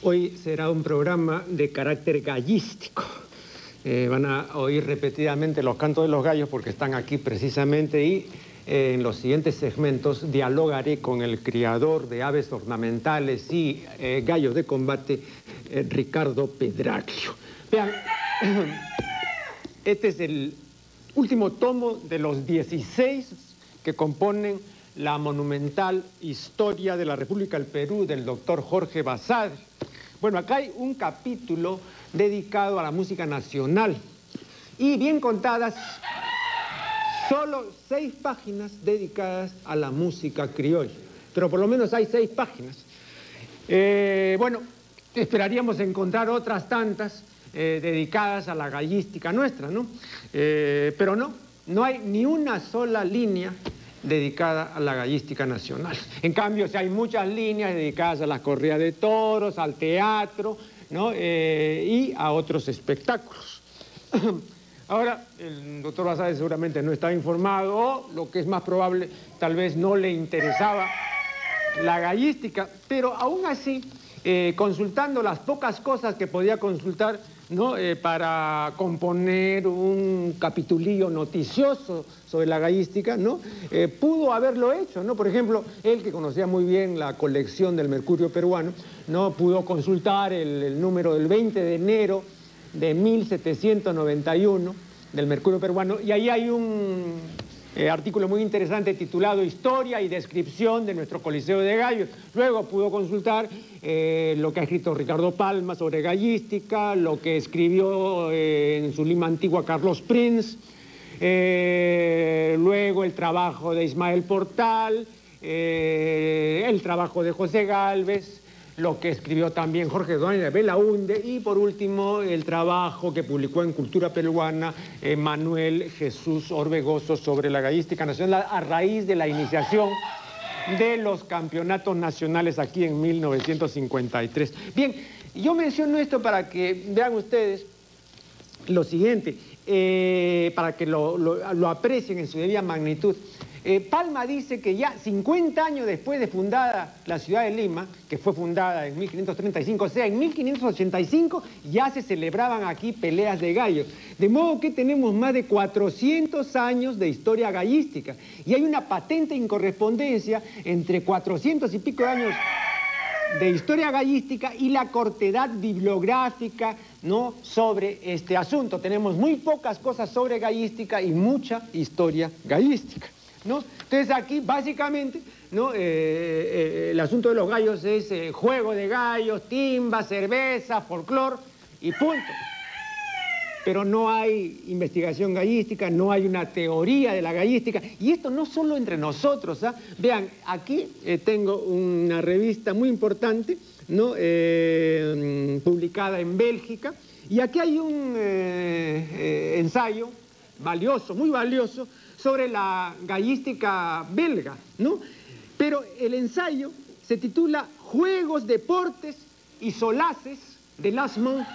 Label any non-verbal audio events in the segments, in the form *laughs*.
Hoy será un programa de carácter gallístico. Eh, van a oír repetidamente los cantos de los gallos porque están aquí precisamente y eh, en los siguientes segmentos dialogaré con el criador de aves ornamentales y eh, gallos de combate, Ricardo Pedraglio. Vean, *clears throat* este es el último tomo de los 16 que componen la monumental historia de la República del Perú del doctor Jorge Basad. Bueno, acá hay un capítulo dedicado a la música nacional y bien contadas, solo seis páginas dedicadas a la música criolla, pero por lo menos hay seis páginas. Eh, bueno, esperaríamos encontrar otras tantas eh, dedicadas a la gallística nuestra, ¿no? Eh, pero no, no hay ni una sola línea dedicada a la gallística nacional. En cambio, si hay muchas líneas dedicadas a las corridas de toros, al teatro ¿no? Eh, y a otros espectáculos. *clears throat* Ahora, el doctor Basade seguramente no estaba informado o, lo que es más probable, tal vez no le interesaba la gallística, pero aún así, eh, consultando las pocas cosas que podía consultar, ¿no? Eh, para componer un capitulillo noticioso sobre la gallística, ¿no? Eh, pudo haberlo hecho, ¿no? Por ejemplo, él que conocía muy bien la colección del mercurio peruano, ¿no? Pudo consultar el, el número del 20 de enero de 1791 del mercurio peruano y ahí hay un eh, artículo muy interesante titulado Historia y descripción de nuestro Coliseo de Gallos. Luego pudo consultar eh, lo que ha escrito Ricardo Palma sobre gallística, lo que escribió eh, en su Lima antigua Carlos Prince, luego el trabajo de Ismael Portal, el trabajo de José Galvez, lo que escribió también Jorge de Belaunde y por último el trabajo que publicó en Cultura Peruana Manuel Jesús Orbegoso sobre la gallística nacional a raíz de la iniciación de los campeonatos nacionales aquí en 1953. Bien, yo menciono esto para que vean ustedes lo siguiente, eh, para que lo aprecien en su debida magnitud. Eh, Palma dice que ya 50 años después de fundada la ciudad de Lima, que fue fundada en 1535, o sea, en 1585 ya se celebraban aquí peleas de gallos. De modo que tenemos más de 400 años de historia gallística y hay una patente incorrespondencia entre 400 y pico de años de historia gallística y la cortedad bibliográfica ¿no? sobre este asunto. Tenemos muy pocas cosas sobre gallística y mucha historia gallística. Entonces aquí básicamente ¿no? Eh, eh, el asunto de los gallos es eh, juego de gallos, timba, cerveza, folclor y punto. Pero no hay investigación gallística, no hay una teoría de la gallística. Y esto no solo entre nosotros. ¿ah? Vean, aquí tengo una revista muy importante, ¿no? publicada en Bélgica, y aquí hay un ensayo valioso, muy valioso, sobre la gallística belga, ¿no? Pero el ensayo se titula Juegos, Deportes y Solaces de Lasmont,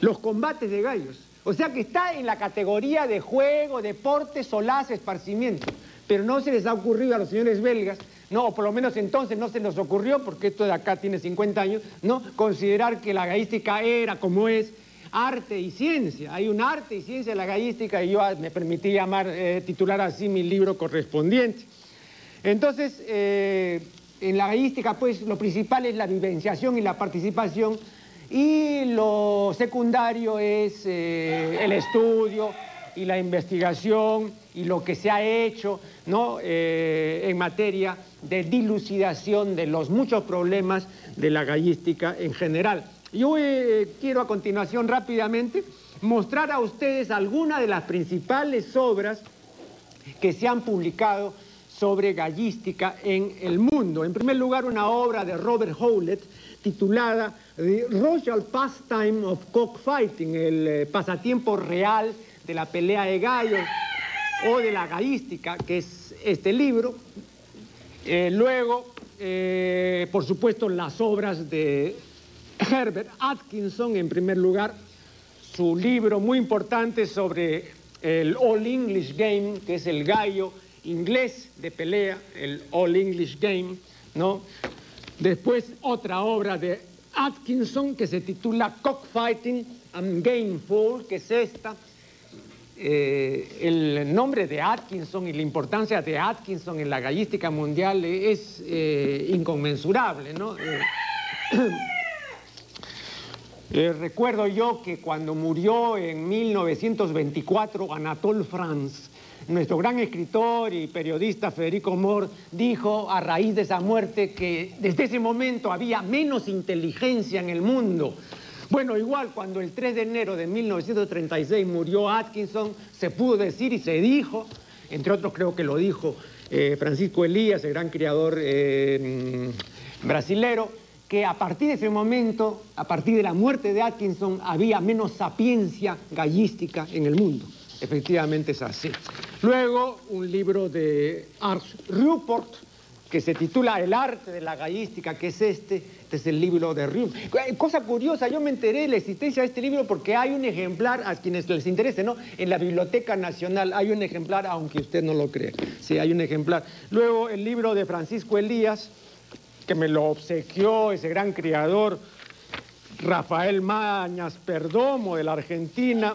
los combates de gallos. O sea que está en la categoría de juego, deporte, solaz, esparcimiento. Pero no se les ha ocurrido a los señores belgas, no, o por lo menos entonces no se nos ocurrió, porque esto de acá tiene 50 años, ¿no? Considerar que la gallística era como es, arte y ciencia. Hay un arte y ciencia de la gallística y yo me permití llamar, eh, titular así mi libro correspondiente. Entonces, eh, en la gallística, pues, lo principal es la vivenciación y la participación y lo secundario es eh, el estudio y la investigación y lo que se ha hecho ¿no? en materia de dilucidación de los muchos problemas de la gallística en general. Yo eh, quiero a continuación rápidamente mostrar a ustedes algunas de las principales obras que se han publicado sobre gallística en el mundo. En primer lugar, una obra de Robert Howlett titulada The Royal Pastime of Cockfighting, el eh, pasatiempo real de la pelea de gallos o de la gallística, que es este libro. Eh, luego, por supuesto, las obras de Herbert Atkinson, en primer lugar, su libro muy importante sobre el All English Game, que es el gallo inglés de pelea, el All English Game, ¿no? Después otra obra de Atkinson que se titula Cockfighting and Gameful, que es esta. Eh, el nombre de Atkinson y la importancia de Atkinson en la gallística mundial es eh, inconmensurable, ¿no? Eh, recuerdo yo que cuando murió en 1924 Anatole France, nuestro gran escritor y periodista Federico Moore dijo a raíz de esa muerte que desde ese momento había menos inteligencia en el mundo. Bueno, igual cuando el 3 de enero de 1936 murió Atkinson, se pudo decir y se dijo, entre otros creo que lo dijo eh, Francisco Elías, el gran criador eh, brasilero, que a partir de ese momento, a partir de la muerte de Atkinson, había menos sapiencia gallística en el mundo. Efectivamente es así. Luego, un libro de Ars Rupert, que se titula El arte de la gallística, que es este, este es el libro de Rupert. Eh, cosa curiosa, yo me enteré de la existencia de este libro porque hay un ejemplar, a quienes les interese, ¿no? En la Biblioteca Nacional hay un ejemplar, aunque usted no lo cree. Sí, hay un ejemplar. Luego, el libro de Francisco Elías, que me lo obsequió ese gran criador, Rafael Mañas Perdomo, de la Argentina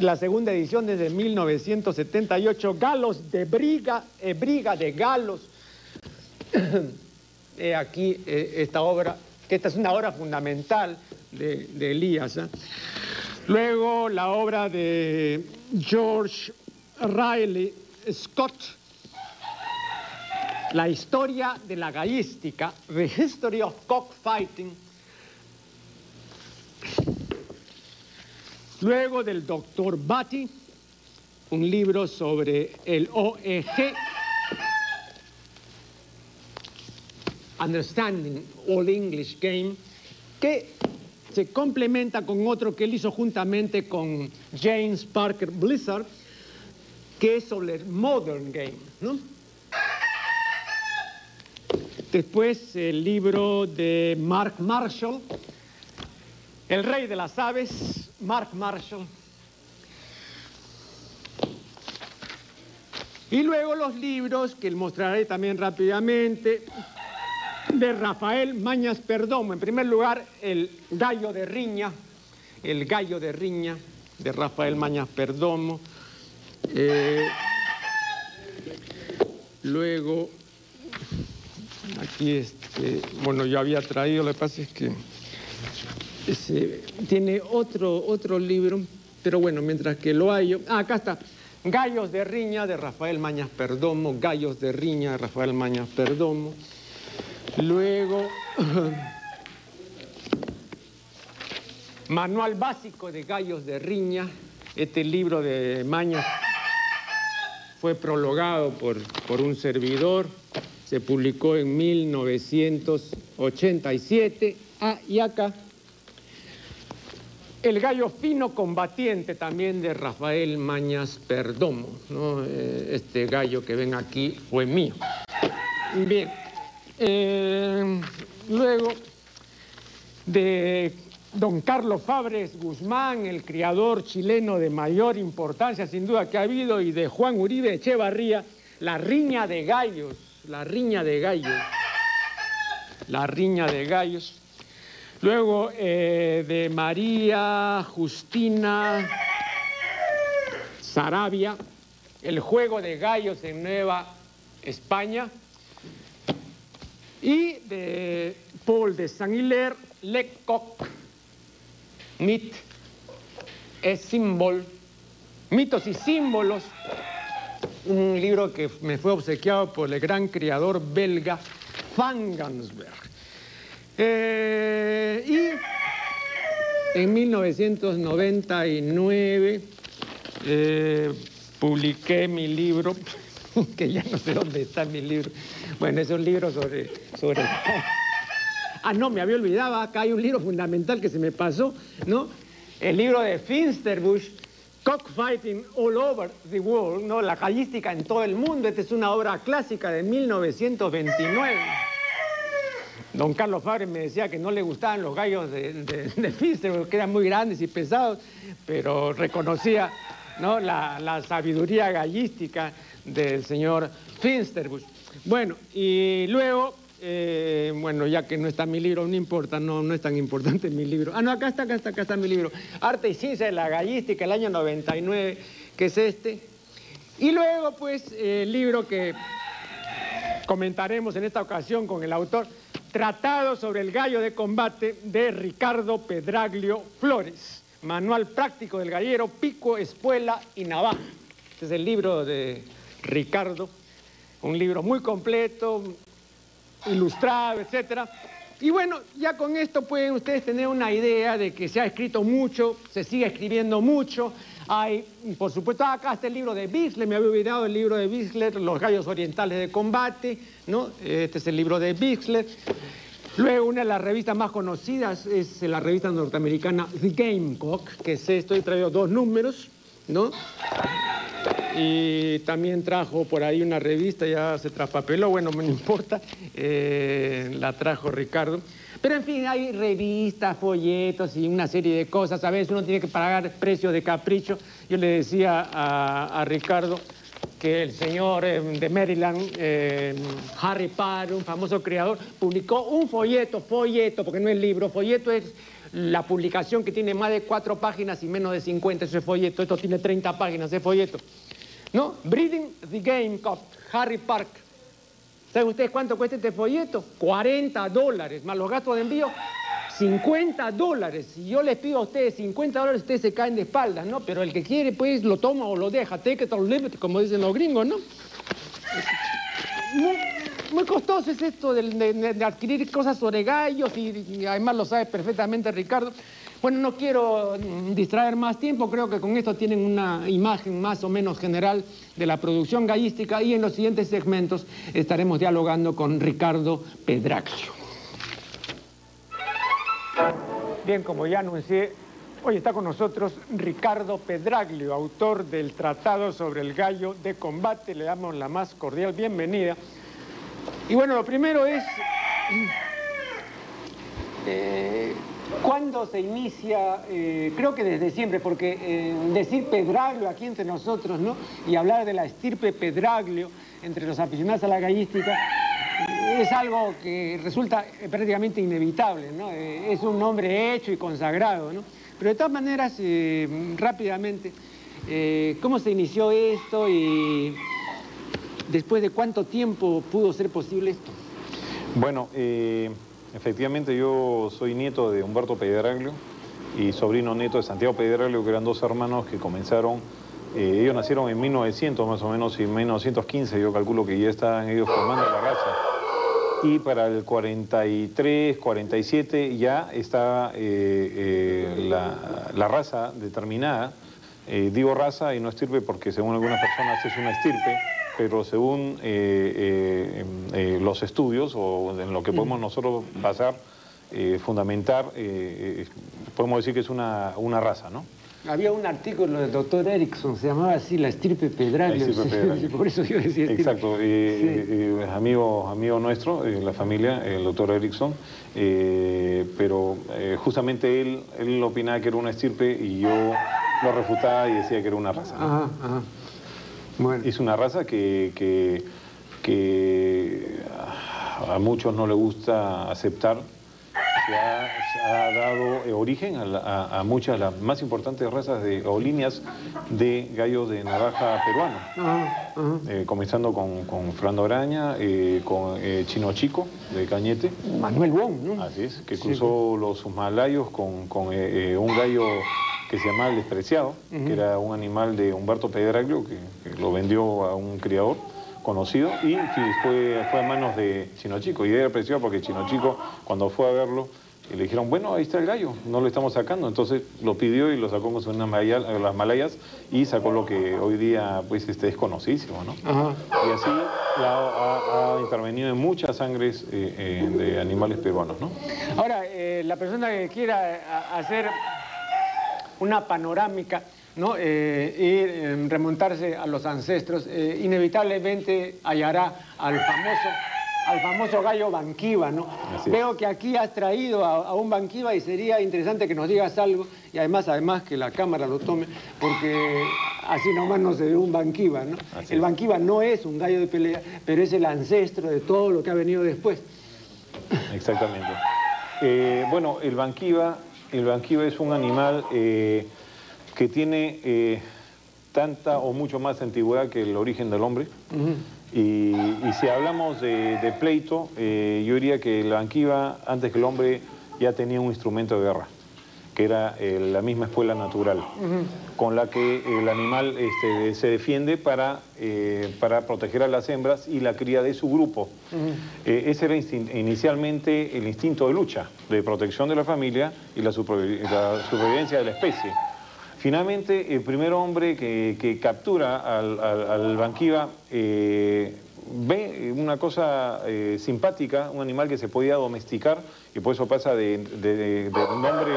la segunda edición desde 1978, Galos de Briga, eh, Briga de Galos. *coughs* He aquí eh, esta obra, que esta es una obra fundamental de, Elías. ¿eh? Luego la obra de George Riley Scott, La historia de la gallística, The History of Cockfighting, Luego del doctor Batty, un libro sobre el OEG, Understanding All English Game, que se complementa con otro que él hizo juntamente con James Parker Blizzard, que es sobre el Modern Game. Después el libro de Mark Marshall, El Rey de las Aves, Mark Marshall. Y luego los libros, que mostraré también rápidamente, de Rafael Mañas Perdomo. En primer lugar, El Gallo de Riña, El Gallo de Riña, de Rafael Mañas Perdomo. Eh, luego, aquí, este, bueno, yo había traído, lo que pasa es que tiene otro, otro libro, pero bueno, mientras que lo hay... Ah, acá está. Gallos de Riña de Rafael Mañas Perdomo, Gallos de Riña de Rafael Mañas Perdomo. Luego, *clears throat* Manual Básico de Gallos de Riña, este libro de Mañas fue prologado por, por un servidor, se publicó en 1987. Ah, y acá el gallo fino combatiente también de Rafael Mañas Perdomo. Eh, este gallo que ven aquí fue mío. Bien. Eh, luego de don Carlos Fabres Guzmán, el criador chileno de mayor importancia sin duda que ha habido, y de Juan Uribe Echevarría, la riña de gallos, la riña de gallos, la riña de gallos. Luego eh, de María Justina Sarabia, el juego de gallos en Nueva España. Y de Paul de Saint-Hilaire, Le Coq, Mit es símbolo, mitos y símbolos, un libro que me fue obsequiado por el gran criador belga Fangansberg. Eh, y en 1999 eh, publiqué mi libro, *laughs* que ya no sé dónde está mi libro. Bueno, es un libro sobre, sobre... Ah, no, me había olvidado, acá hay un libro fundamental que se me pasó, ¿no? El libro de Finsterbush, Cockfighting All Over the World, ¿no? La callística en todo el mundo. Esta es una obra clásica de 1929. Don Carlos Fabre me decía que no le gustaban los gallos de, de, porque eran muy grandes y pesados, pero reconocía ¿no? la, sabiduría gallística del señor Finsterbusch. Bueno, y luego eh, bueno, ya que no está mi libro, no importa, no, no es tan importante mi libro. Ah, no, acá está, acá está, acá está mi libro. Arte y Ciencia de la Gallística, el año 99, que es este. Y luego, pues, el libro que comentaremos en esta ocasión con el autor, Tratado sobre el gallo de combate de Ricardo Pedraglio Flores. Manual práctico del gallero, pico, espuela y navaja. Este es el libro de Ricardo, un libro muy completo, ilustrado, etcétera. Y bueno, ya con esto pueden ustedes tener una idea de que se ha escrito mucho, se sigue escribiendo mucho. Hay, por supuesto, acá está el libro de Bixler, me había olvidado el libro de Bixler, Los gallos orientales de combate, ¿no? Este es el libro de Bixler. Luego, una de las revistas más conocidas es la revista norteamericana The Gamecock, que es esto, traído dos números, ¿no? Y también trajo por ahí una revista, ya se traspapeló, bueno, no *laughs* importa, eh, la trajo Ricardo. Pero en fin, hay revistas, folletos y una serie de cosas. A veces uno tiene que pagar precios de capricho. Yo le decía a, Ricardo que el señor eh, de Maryland, eh, Harry Parr, un famoso creador, publicó un folleto, folleto, porque no es libro, folleto es la publicación que tiene más de cuatro páginas y menos de 50, ese folleto, esto tiene 30 páginas, ese folleto. ¿No? Breeding the Game Cup, Harry Park. ¿Saben ustedes cuánto cuesta este folleto? 40 dólares, más los gastos de envío, 50 dólares. Si yo les pido a ustedes 50 dólares, ustedes se caen de espaldas, ¿no? Pero el que quiere, pues, lo toma o lo deja. Take it or leave it, como dicen los gringos, ¿no? Muy, costoso es esto de, adquirir cosas sobre gallos y además lo sabe perfectamente Ricardo. Bueno, no quiero mm, distraer más tiempo, creo que con esto tienen una imagen más o menos general de la producción gallística y en los siguientes segmentos estaremos dialogando con Ricardo Pedraglio. Bien, como ya anuncié, hoy está con nosotros Ricardo Pedraglio, autor del Tratado sobre el Gallo de Combate. Le damos la más cordial bienvenida. Y bueno, lo primero es... Eh, ¿Cuándo se inicia? Eh, creo que desde siempre, porque eh, decir Pedraglio aquí entre nosotros, ¿no? Y hablar de la estirpe Pedraglio entre los aficionados a la gallística es algo que resulta prácticamente inevitable, ¿no? es un nombre hecho y consagrado, ¿no? Pero de todas maneras, rápidamente, ¿cómo se inició esto y después de cuánto tiempo pudo ser posible esto? Bueno, Efectivamente, yo soy nieto de Humberto Pedraglio y sobrino nieto de Santiago Pedraglio, que eran dos hermanos que comenzaron, eh, ellos nacieron en 1900 más o menos y en 1915 yo calculo que ya estaban ellos formando la raza. Y para el 43, 47 ya está eh, eh, la, raza determinada. digo raza y no estirpe porque según algunas personas es una estirpe, pero según eh, eh, eh, los estudios o en lo que podemos nosotros basar, fundamentar, podemos decir que es una, raza, ¿no? Había un artículo del doctor Erickson, se llamaba así La estirpe Pedraglio. *laughs* Por eso yo decía Exacto, amigo, amigo nuestro, la familia, el doctor Erickson, pero justamente él, él opinaba que era una estirpe y yo lo refutaba y decía que era una raza. Ajá, ajá. Es una raza que, a muchos no le gusta aceptar, que ha, dado eh, origen a, muchas de las más importantes razas de, o líneas de gallos de navaja peruano. Eh, comenzando con, con Fernando Araña, eh, con Chino Chico de Cañete. Manuel Wong, ¿no? Así es, que cruzó los Himalayos con, un gallo que se llamaba El Despreciado, que era un animal de Humberto Pedraglio, que, lo vendió a un criador conocido, y fue, fue a manos de Chino Chico. Y era preciado porque Chino Chico, cuando fue a verlo, le dijeron, bueno, ahí está el gallo, no lo estamos sacando. Entonces lo pidió y lo sacó con unas las malayas y sacó lo que hoy día pues, este, es conocidísimo, ¿no? Y así ha, intervenido en muchas sangres eh, eh, de animales peruanos, ¿no? Ahora, eh, la persona que quiera hacer una panorámica ¿no? Eh, y em, remontarse a los ancestros, eh, inevitablemente hallará al famoso, al famoso gallo Banquiva. ¿no? Veo que aquí has traído a, un Banquiva y sería interesante que nos digas algo y además, además que la cámara lo tome, porque así nomás no se ve un Banquiva. ¿no? el Banquiva no es un gallo de pelea, pero es el ancestro de todo lo que ha venido después. exactamente. Eh, bueno, el banquiva, el banquiva es un animal eh, que tiene tanta o mucho más antigüedad que el origen del hombre. y, si hablamos de, pleito, yo diría que el banquiva, antes que el hombre, ya tenía un instrumento de guerra que era eh, la misma escuela natural, con la que el animal este, se defiende para, eh, para proteger a las hembras y la cría de su grupo. Eh, ese era inicialmente el instinto de lucha, de protección de la familia y la, supervivencia de la especie. Finalmente, el primer hombre que, captura al, al, banquiva ve una cosa simpática, un animal que se podía domesticar, y por eso pasa de, de, de nombre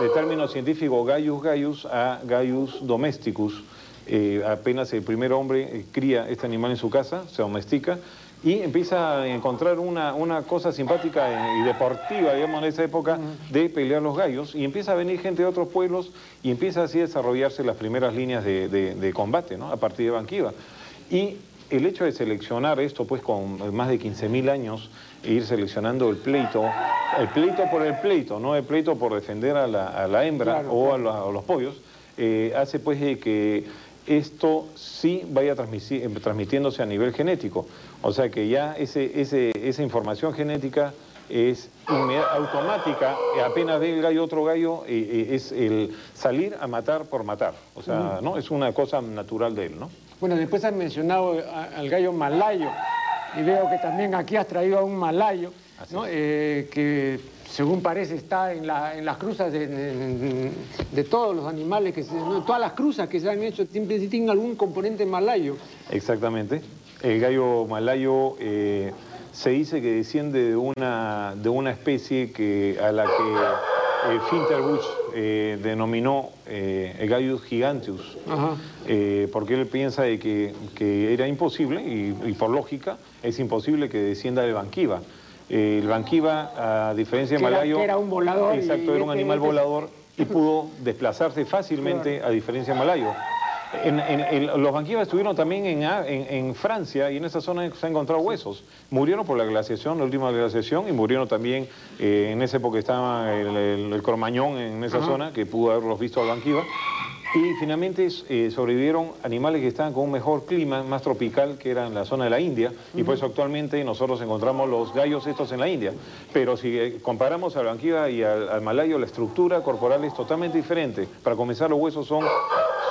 de término científico Gaius gaius a Gaius domesticus. Eh, apenas el primer hombre eh, cría este animal en su casa, se domestica y empieza a encontrar una, una cosa simpática y deportiva, digamos, en esa época de pelear los gallos y empieza a venir gente de otros pueblos y empieza así a desarrollarse las primeras líneas de, de combate, ¿no? A partir de Banquiva. Y el hecho de seleccionar esto, pues con más de 15.000 años, e ir seleccionando el pleito, el pleito por el pleito, no el pleito por defender a la, hembra o A, los pollos, eh, hace pues que esto sí vaya transmitiéndose a nivel genético. O sea que ya ese, esa información genética es automática, apenas ve el gallo otro gallo, eh, eh, es el salir a matar por matar. O sea, ¿no? Es una cosa natural de él, ¿no? Bueno, después has mencionado al gallo malayo y veo que también aquí has traído a un malayo, eh, que según parece está en, las cruzas de, todos los animales, que todas las cruzas que se han hecho siempre tienen algún componente malayo. Exactamente. El gallo malayo eh, se dice que desciende de una, de una especie que, a la que eh, Finterbusch eh, denominó eh, el Gaius giganteus, eh, porque él piensa de que, era imposible, y, por lógica, es imposible que descienda del banquiva. el banquiva, a diferencia de Malayo... Era, un volador. Exacto, era un este animal volador y pudo desplazarse fácilmente, a diferencia de Malayo los banquivas estuvieron también en, Francia y en esa zona se han encontrado huesos. Murieron por la glaciación, la última glaciación, y murieron también, eh, en esa época estaba el, Cormañón en esa zona, que pudo haberlos visto al banquiva. Y finalmente eh, sobrevivieron animales que estaban con un mejor clima, más tropical, que era en la zona de la India, y por eso actualmente nosotros encontramos los gallos estos en la India. Pero si eh, comparamos al banquiva y al malayo, la estructura corporal es totalmente diferente. Para comenzar, los huesos son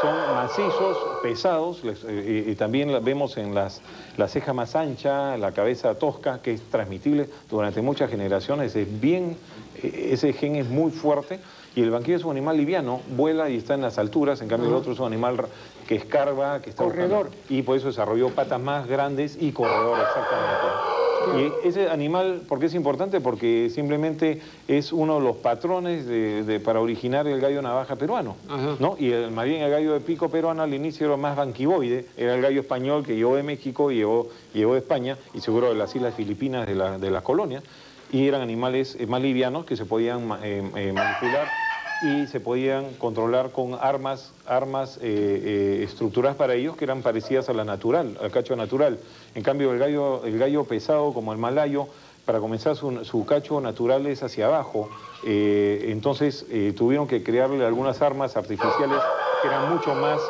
son macizos, pesados, eh, y, también vemos en las, la ceja más ancha, la cabeza tosca, que es transmitible durante muchas generaciones, es bien, ese gen es muy fuerte, y el banquillo es un animal liviano, vuela y está en las alturas, en cambio el otro es un animal que escarba, que está... Corredor. y por eso desarrolló patas más grandes y corredor, exactamente. Y ese animal, ¿por qué es importante? Porque simplemente es uno de los patrones para originar el gallo navaja peruano. ¿no? Y el, más bien el gallo de pico peruano al inicio era más banquivoide, era el gallo español que llegó de México y llegó, de España y seguro de las islas filipinas de, la, de las colonias. Y eran animales eh, más livianos que se podían eh, eh, manipular y se podían controlar con armas, armas eh, estructuradas para ellos que eran parecidas a la natural, al cacho natural. En cambio, el gallo, el gallo pesado como el malayo, para comenzar su, cacho natural es hacia abajo, entonces tuvieron que crearle algunas armas artificiales que eran mucho más,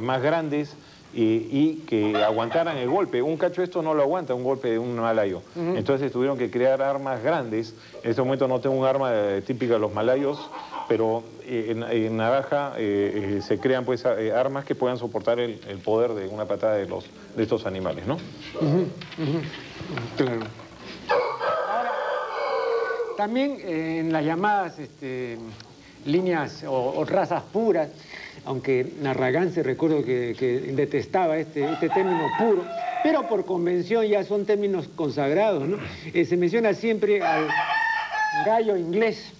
más grandes, y, que aguantaran el golpe. Un cacho esto no lo aguanta, un golpe de un malayo. Entonces tuvieron que crear armas grandes. En este momento no tengo un arma típica de los malayos, pero eh, en, en, Navaja eh, eh, se crean pues armas que puedan soportar el, poder de una patada de, los, de estos animales, ¿no? Claro. también en las llamadas este, líneas o, razas puras, aunque se recuerdo que, detestaba este, este término puro, pero por convención ya son términos consagrados, ¿no? se menciona siempre al gallo inglés,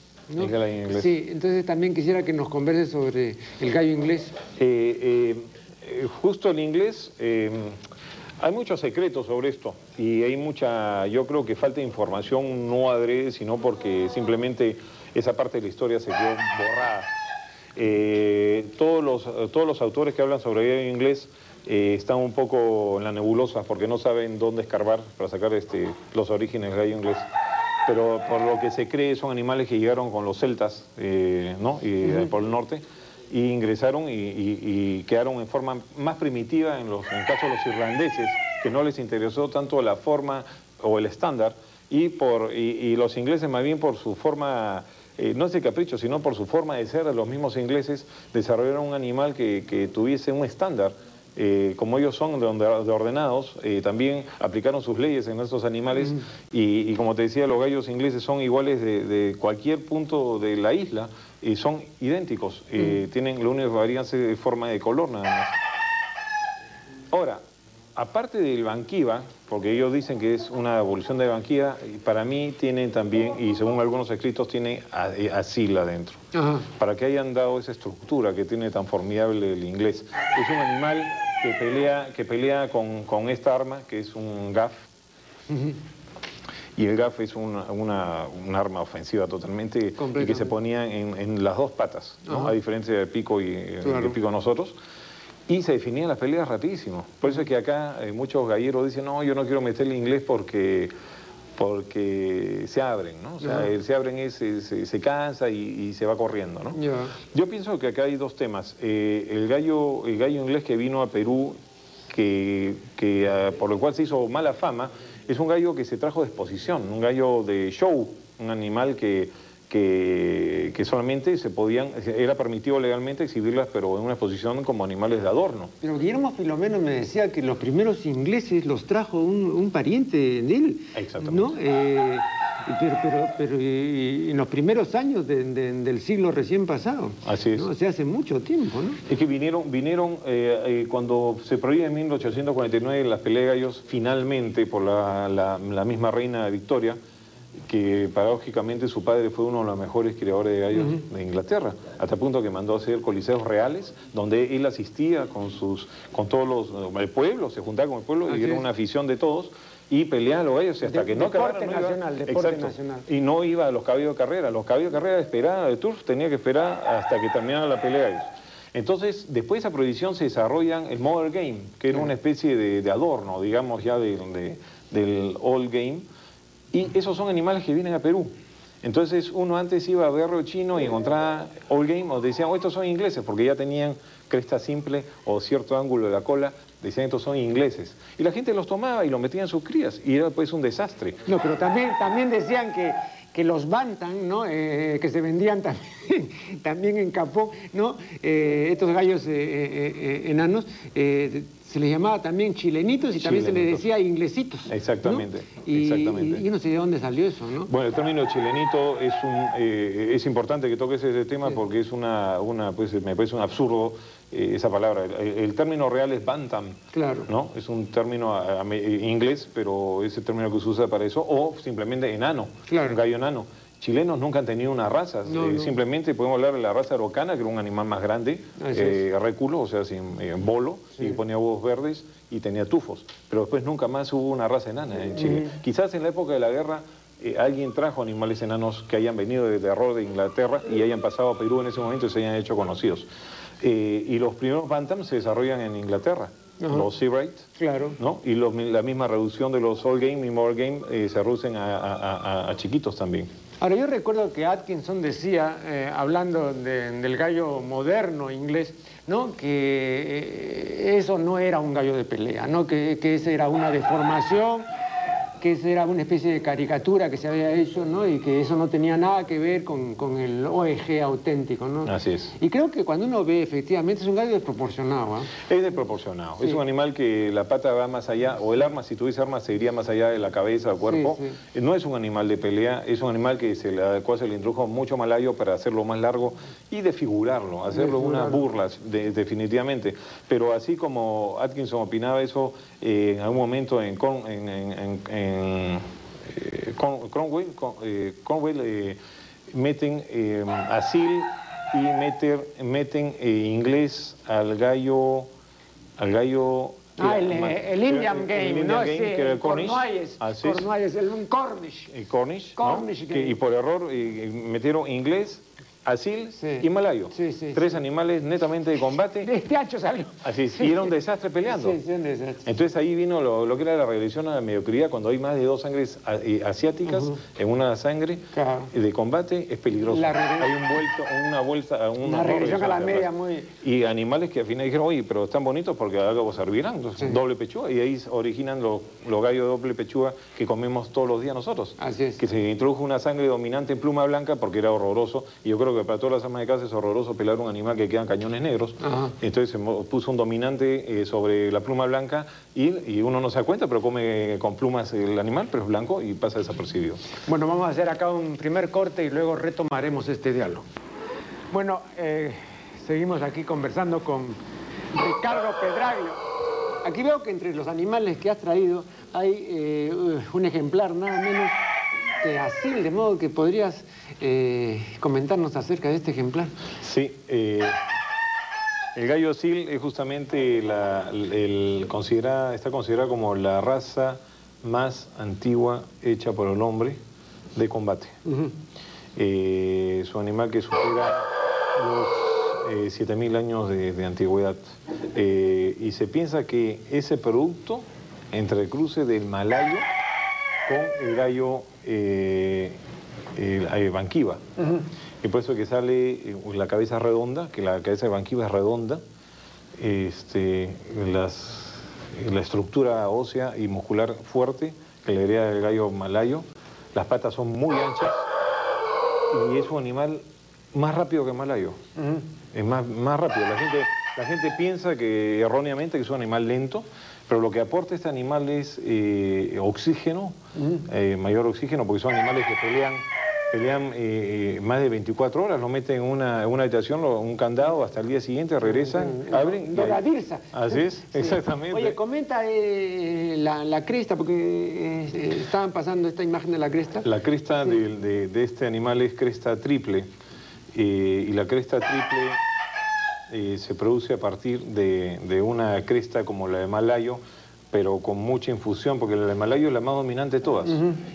Sí, entonces también quisiera que nos converse sobre el gallo inglés. Eh, eh, justo el inglés, eh, hay muchos secretos sobre esto y hay mucha, yo creo que falta información no adrede, sino porque simplemente esa parte de la historia se quedó borrada. Todos, los, todos los autores que hablan sobre el gallo inglés están un poco en la nebulosa porque no saben dónde escarbar para sacar este, los orígenes del gallo inglés. pero por lo que se cree son animales que llegaron con los celtas, eh, ¿no? Y, por el norte, y ingresaron y, quedaron en forma más primitiva en, los, en el caso de los irlandeses, que no les interesó tanto la forma o el estándar, y, por, y, los ingleses más bien por su forma, eh, no es de capricho, sino por su forma de ser, los mismos ingleses desarrollaron un animal que, que tuviese un estándar, eh, como ellos son de, ordenados, eh, también aplicaron sus leyes en estos animales y, como te decía, los gallos ingleses son iguales de, cualquier punto de la isla y son idénticos. Tienen, lo único que varían es forma de color nada más. Ahora, aparte del banquiva, porque ellos dicen que es una evolución de banquiva, para mí tienen también, y según algunos escritos, tiene asila adentro. Para que hayan dado esa estructura que tiene tan formidable el inglés. Es un animal que pelea, que pelea con, esta arma, que es un gaff. Y el gaff es una, un arma ofensiva totalmente y que se ponía en, las dos patas, a diferencia del pico y el pico nosotros y se definían las peleas rapidísimo. Por eso es que acá eh, muchos galleros dicen, no, yo no quiero meterle inglés porque porque se abren, ¿no? O sea, el se abren es, se, cansa y, se va corriendo, ¿no? Yo pienso que acá hay dos temas. Eh, el, gallo, el gallo inglés que vino a Perú, que, que ah, por lo cual se hizo mala fama, es un gallo que se trajo de exposición, un gallo de show, un animal que que, solamente se podían, era permitido legalmente exhibirlas, pero en una exposición como animales de adorno. Pero Guillermo Filomeno me decía que los primeros ingleses los trajo un, pariente de él. Exactamente. ¿no? Eh, pero, pero, pero en los primeros años del siglo recién pasado. Así es. O sea, hace mucho tiempo, ¿no? Es que vinieron, vinieron eh, eh, cuando se prohíbe en 1849 las peleas de finalmente, por la, la misma reina Victoria, que paradójicamente su padre fue uno de los mejores criadores de gallos de Inglaterra, hasta el punto que mandó a hacer coliseos reales, donde él asistía con sus, con todos los, el pueblo, se juntaba con el pueblo y era una afición de todos, y peleaban los gallos hasta que no deporte nacional, deporte nacional. Y no iba a los caballos de carrera, los caballos de carrera esperaban de turf, tenía que esperar hasta que terminara la pelea de gallos. Entonces, después de esa prohibición se desarrollan el Modern Game, que era una especie de, adorno, digamos, ya de, del Old Game, y esos son animales que vienen a Perú. Entonces uno antes iba a verlo chino y encontraba All Game o decían, oh, estos son ingleses, porque ya tenían cresta simple o cierto ángulo de la cola, decían, estos son ingleses. Y la gente los tomaba y los metía en sus crías, y era pues un desastre. No, pero también, también decían que, que los bantan, ¿no? Eh, que se vendían también, *laughs* también en Capó, ¿no? Eh, estos gallos eh, enanos se les llamaba también chilenitos y también se les decía inglesitos. Exactamente, y, exactamente. Y, no sé de dónde salió eso, ¿no? Bueno, el término chilenito es un eh, es importante que toques ese tema porque es una, una pues, me parece un absurdo eh, esa palabra. El, término real es bantam. Claro. ¿no? Es un término inglés, pero es el término que se usa para eso, o simplemente enano, claro. un gallo enano chilenos nunca han tenido una raza. Eh, simplemente podemos hablar de la raza arocana, que era un animal más grande, eh, reculo, o sea, sin eh, bolo, y ponía huevos verdes y tenía tufos. Pero después nunca más hubo una raza enana en Chile. Quizás en la época de la guerra alguien trajo animales enanos que hayan venido de terror de Inglaterra y hayan pasado a Perú en ese momento y se hayan hecho conocidos. y los primeros bantams se desarrollan en Inglaterra. Los Seabright, claro. ¿no? y la misma reducción de los All Game y More Game se reducen a chiquitos también. Ahora, yo recuerdo que Atkinson decía, eh, hablando del gallo moderno inglés, ¿no? que eh, eso no era un gallo de pelea, ¿no? que, que esa era una deformación que esa era una especie de caricatura que se había hecho, ¿no? Y que eso no tenía nada que ver con, el OEG auténtico, ¿no? Así es. Y creo que cuando uno ve, efectivamente, es un gallo desproporcionado, ¿ah? Es desproporcionado. Es un animal que la pata va más allá, o el arma, si tuviese arma, se iría más allá de la cabeza, del cuerpo. No es un animal de pelea, es un animal que se le adecuó, se le introdujo mucho malayo para hacerlo más largo y desfigurarlo, hacerlo una burla, definitivamente. Pero así como Atkinson opinaba eso en algún momento en, en eh, Cromwell, eh, eh, meten asil y meter, meten inglés al gallo, al gallo Ah, el, el, Indian Game, ¿no? Game, que era el Cornish. Cornualles, el Cornish. El Cornish, Cornish ¿no? que, y por error metieron inglés asil Sí. y malayo. Sí, sí, Tres animales netamente de combate. De este salió. Así y era un desastre peleando. Sí, sí, un desastre. Entonces ahí vino lo, lo que era la regresión a la mediocridad, cuando hay más de dos sangres eh, asiáticas en una sangre Claro. de combate, es peligroso. Hay un vuelto, una vuelta, una, Una regresión a la media muy... Y animales que al final dijeron, oye, pero están bonitos porque algo servirán, entonces, doble pechuga, y ahí originan los, los gallos de doble pechuga que comemos todos los días nosotros. Así es. Que se introdujo una sangre dominante en pluma blanca porque era horroroso, y yo creo que para todas las amas de casa es horroroso pelar un animal que quedan cañones negros. Ajá. Entonces se puso un dominante eh, sobre la pluma blanca y, y uno no se da cuenta, pero come con plumas el animal, pero es blanco y pasa desapercibido. Bueno, vamos a hacer acá un primer corte y luego retomaremos este diálogo. Bueno, eh, seguimos aquí conversando con Ricardo Pedraglio. Aquí veo que entre los animales que has traído hay eh, un ejemplar nada menos que asil, de modo que podrías eh, comentarnos acerca de este ejemplar. Sí, eh, el gallo asil es justamente la, el, considera, está considerado como la raza más antigua hecha por el hombre de combate. Ujú. Eh, es un animal que supera los eh, 7.000 años de, de antigüedad. Y se piensa que ese producto entre el cruce del malayo con el gallo eh, el- eh, banquiva. Y por eso que sale eh, la cabeza redonda, que la cabeza de banquiva es redonda, este, las, la estructura ósea y muscular fuerte que le hereda el gallo malayo, las patas son muy anchas y es un animal más rápido que el malayo. Es más, más rápido. La gente, la gente piensa que erróneamente que es un animal lento, pero lo que aporta este animal es eh, oxígeno, eh, mayor oxígeno, porque son animales que pelean, pelean eh, más de 24 horas, lo meten en una, en una habitación, lo- un candado, hasta el día siguiente regresan, abren. y ahí- Doradirsa. Así es, Sí. exactamente. Oye, comenta la, la cresta, porque estaban pasando esta imagen de la cresta. La cresta de, de este animal es cresta triple y la cresta triple eh, se produce a partir de, de una cresta como la de Malayo, pero con mucha infusión, porque la de Malayo es la más dominante de todas.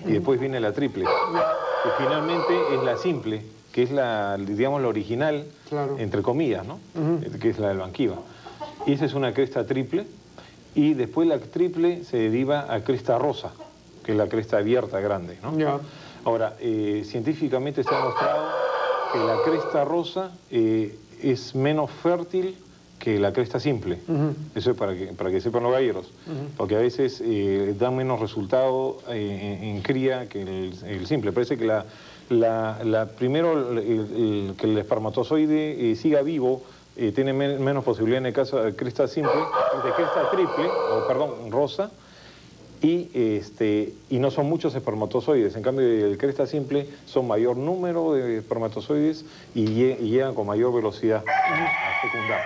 Y después viene la triple. Y finalmente es la simple, que es la, digamos, la original, Claro. entre comillas, ¿no? Eh, Que es la del Banquiva. Y esa es una cresta triple. Y después la triple se deriva a cresta rosa, que es la cresta abierta grande, ¿no? Ahora, eh, científicamente se ha demostrado que la cresta rosa eh, es menos fértil que la cresta simple. Eso es para que, para que sepan los galleros. Porque a veces eh, dan menos resultado eh, en, en cría que el, el simple. Parece que la, la- la- primero el- el- que el espermatozoide eh, siga vivo eh, tiene men- menos posibilidad en el caso de cresta simple, de cresta triple, o perdón, rosa, y, este, y no son muchos espermatozoides. En cambio, el cresta simple son mayor número de espermatozoides y, lle- y llegan con mayor velocidad a fecundar.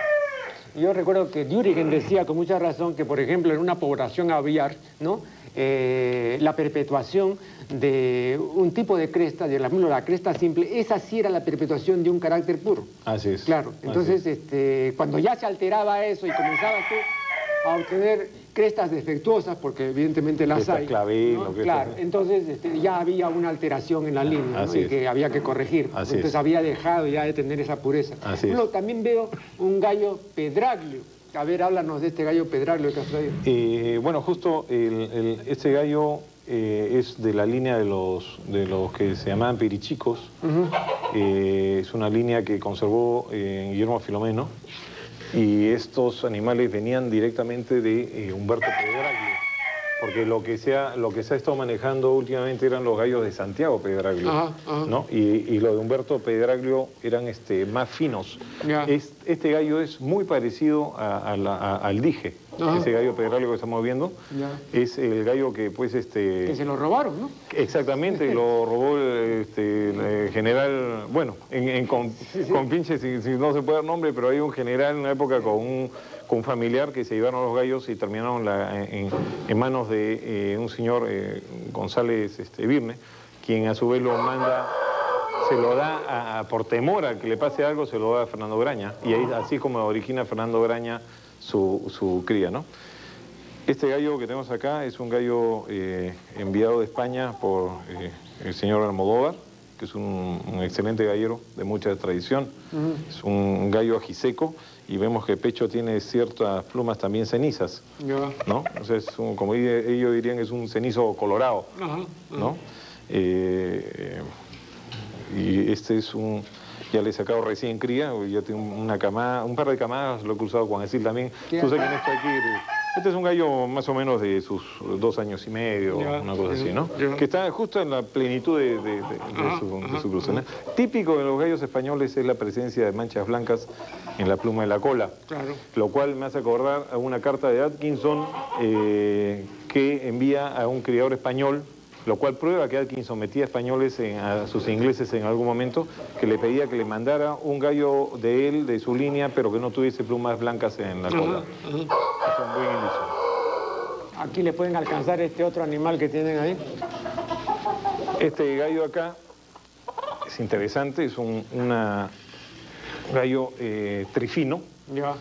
Yo recuerdo que Düringen decía con mucha razón que, por ejemplo, en una población aviar, ¿no? Eh, la perpetuación de un tipo de cresta, de la, la cresta simple, esa sí era la perpetuación de un carácter puro. Así es. Claro, entonces es. este, cuando ya se alteraba eso y comenzabas tú a obtener crestas defectuosas, porque evidentemente las Crestas hay, ¿no? claro, entonces este, ya había una alteración en la línea que había que corregir. Así entonces es. había dejado ya de tener esa pureza. Así es. También veo un gallo pedraglio. A ver, háblanos de este gallo pedraglio que has traído. Eh, bueno, justo el- el- este gallo eh, es de la línea de los, de los que se llamaban pirichicos. Eh, es una línea que conservó eh, Guillermo Filomeno. Y estos animales venían directamente de eh, Humberto Pedraglio. Porque lo que, se ha, lo que se ha estado manejando últimamente eran los gallos de Santiago Pedraglio. Ajá, ajá. ¿no? Y, y los de Humberto Pedraglio eran este, más finos. Es- este gallo es muy parecido a- a la- a- al dije. Ajá. Ese gallo Pedraglio que estamos viendo Ya. es el gallo que pues este... Que se lo robaron, ¿no? Exactamente, lo *laughs* robó el, este, el general, bueno, en, en con, con pinche, si, si no se puede dar nombre, pero hay un general en una época con un, con un familiar que se llevaron los gallos y terminaron la- en, en manos de eh, un señor eh, González este, Virne, quien a su vez lo manda, se lo da a- a- por temor a que le pase algo, se lo da a Fernando Graña. Y ahí, así como origina Fernando Graña su, su cría, ¿no? Este gallo que tenemos acá es un gallo eh, enviado de España por eh, el señor Almodóvar que es un, excelente gallero de mucha tradición. Es un gallo ajiseco y vemos que el pecho tiene ciertas plumas también cenizas, ¿no? como ellos dirían, es un cenizo colorado, ¿no? Eh, y este es un, ya le he sacado recién cría, ya tengo una camada, un par de camadas, lo he cruzado con decir también. Tú sabes que en esto aquí este es un gallo más o menos de sus dos años y medio, una cosa así, ¿no? Que está justo en la plenitud de, su, cruce. Típico de los gallos españoles es la presencia de manchas blancas en la pluma de la cola. Claro. Lo cual me hace acordar a una carta de Atkinson eh, que envía a un criador español lo cual prueba que Atkinson metía españoles a sus ingleses en algún momento, que le pedía que le mandara un gallo de él, de su línea, pero que no tuviese plumas blancas en la cola. Es un buen. Aquí le pueden alcanzar este otro animal que tienen ahí. Este gallo acá es interesante, es un gallo eh, trifino, ya.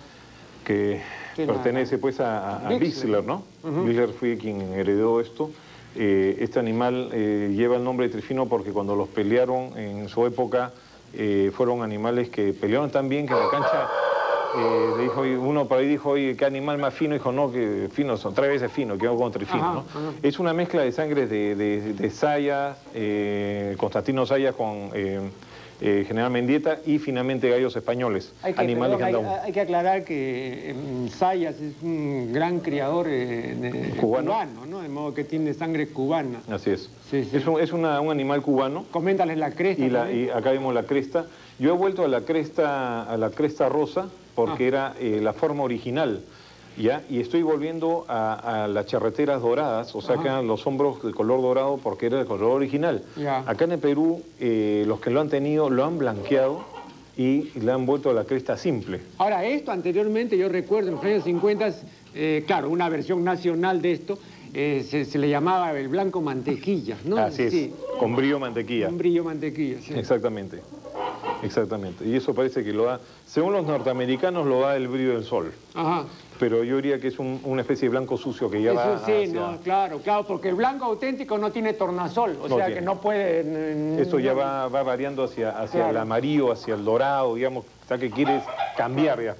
que pertenece pues a, a Bixler, ¿no? Bixler fue quien heredó esto. Eh, este animal eh, lleva el nombre de Trifino porque cuando los pelearon en su época eh, fueron animales que pelearon tan bien que en la cancha dijo, uno por ahí dijo, oye, ¿qué animal más fino? Dijo, no, que fino son, tres veces fino, que hago con Trifino. ¿no? Es una mezcla de sangres de, de, de Sayas, Constantino Sayas con eh, General Mendieta y finalmente gallos españoles, hay que, animales que hay, que aclarar que Sayas es un gran criador eh, cubano. ¿no? De modo que tiene sangre cubana. Así es. Es, un, es un animal cubano. Coméntales la cresta. Y, acá vemos la cresta. Yo he vuelto a la cresta, a la cresta rosa porque ah. era eh, la forma original. ¿Ya? Y estoy volviendo a, las charreteras doradas, o sea, quedan los hombros de color dorado porque era el color original. Acá en el Perú, eh, los que lo han tenido lo han blanqueado y le han vuelto a la cresta simple. Ahora, esto anteriormente, yo recuerdo, en los años 50, eh, claro, una versión nacional de esto, eh, se, le llamaba el blanco mantequilla, ¿no? Así es, con brillo mantequilla. Con brillo mantequilla, sí. Exactamente. Exactamente. Y eso parece que lo da, según los norteamericanos, lo da el brillo del sol. Ajá. Pero yo diría que es una especie de blanco sucio que ya va Sí, no, claro, claro, porque el blanco auténtico no tiene tornasol, o sea que no puede... Eso ya va, variando hacia, hacia el amarillo, hacia el dorado, digamos, o sea que quieres cambiar ya.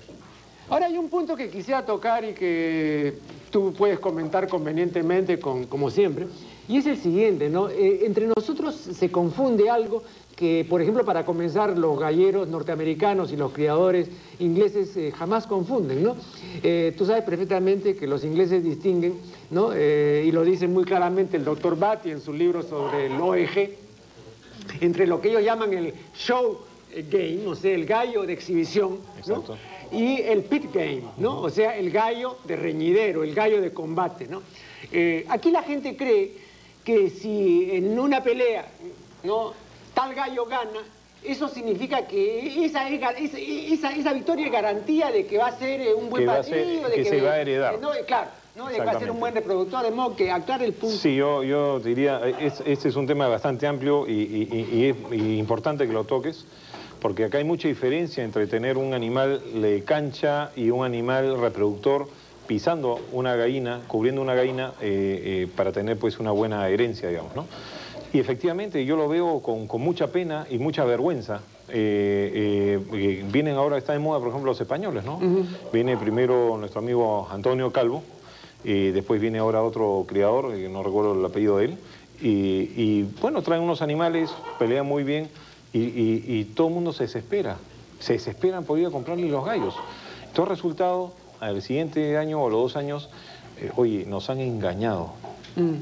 Ahora hay un punto que quisiera tocar y que tú puedes comentar convenientemente, con, como siempre, y es el siguiente, ¿no? Eh, entre nosotros se confunde algo que, por ejemplo, para comenzar, los galleros norteamericanos y los criadores ingleses eh, jamás confunden, ¿no? Eh, tú sabes perfectamente que los ingleses distinguen, ¿no? Eh, y lo dice muy claramente el doctor Batty en su libro sobre el OEG, entre lo que ellos llaman el show game, o sea, el gallo de exhibición, ¿no? y el pit game, ¿no? O sea, el gallo de reñidero, el gallo de combate, ¿no? aquí la gente cree que si en una pelea, ¿no? tal gallo gana, eso significa que esa, esa, victoria es garantía de que va a ser eh, un buen partido, de que, se va a heredar. Eh, claro, ¿no? de que va a ser un buen reproductor, de modo que actuar el punto. Sí, yo, yo diría, este es un tema bastante amplio y, es importante que lo toques, porque acá hay mucha diferencia entre tener un animal de cancha y un animal reproductor pisando una gallina, cubriendo una gallina eh, para tener pues una buena herencia, digamos, ¿no? Y efectivamente yo lo veo con, mucha pena y mucha vergüenza. Eh, eh, vienen ahora, está de moda, por ejemplo, los españoles, ¿no? Viene primero nuestro amigo Antonio Calvo, después viene ahora otro criador, que no recuerdo el apellido de él, y, bueno, traen unos animales, pelean muy bien, y, todo el mundo se desespera. Se desesperan por ir a comprarle los gallos. Todo resultado, al siguiente año o los dos años, eh, oye, nos han engañado. Mm.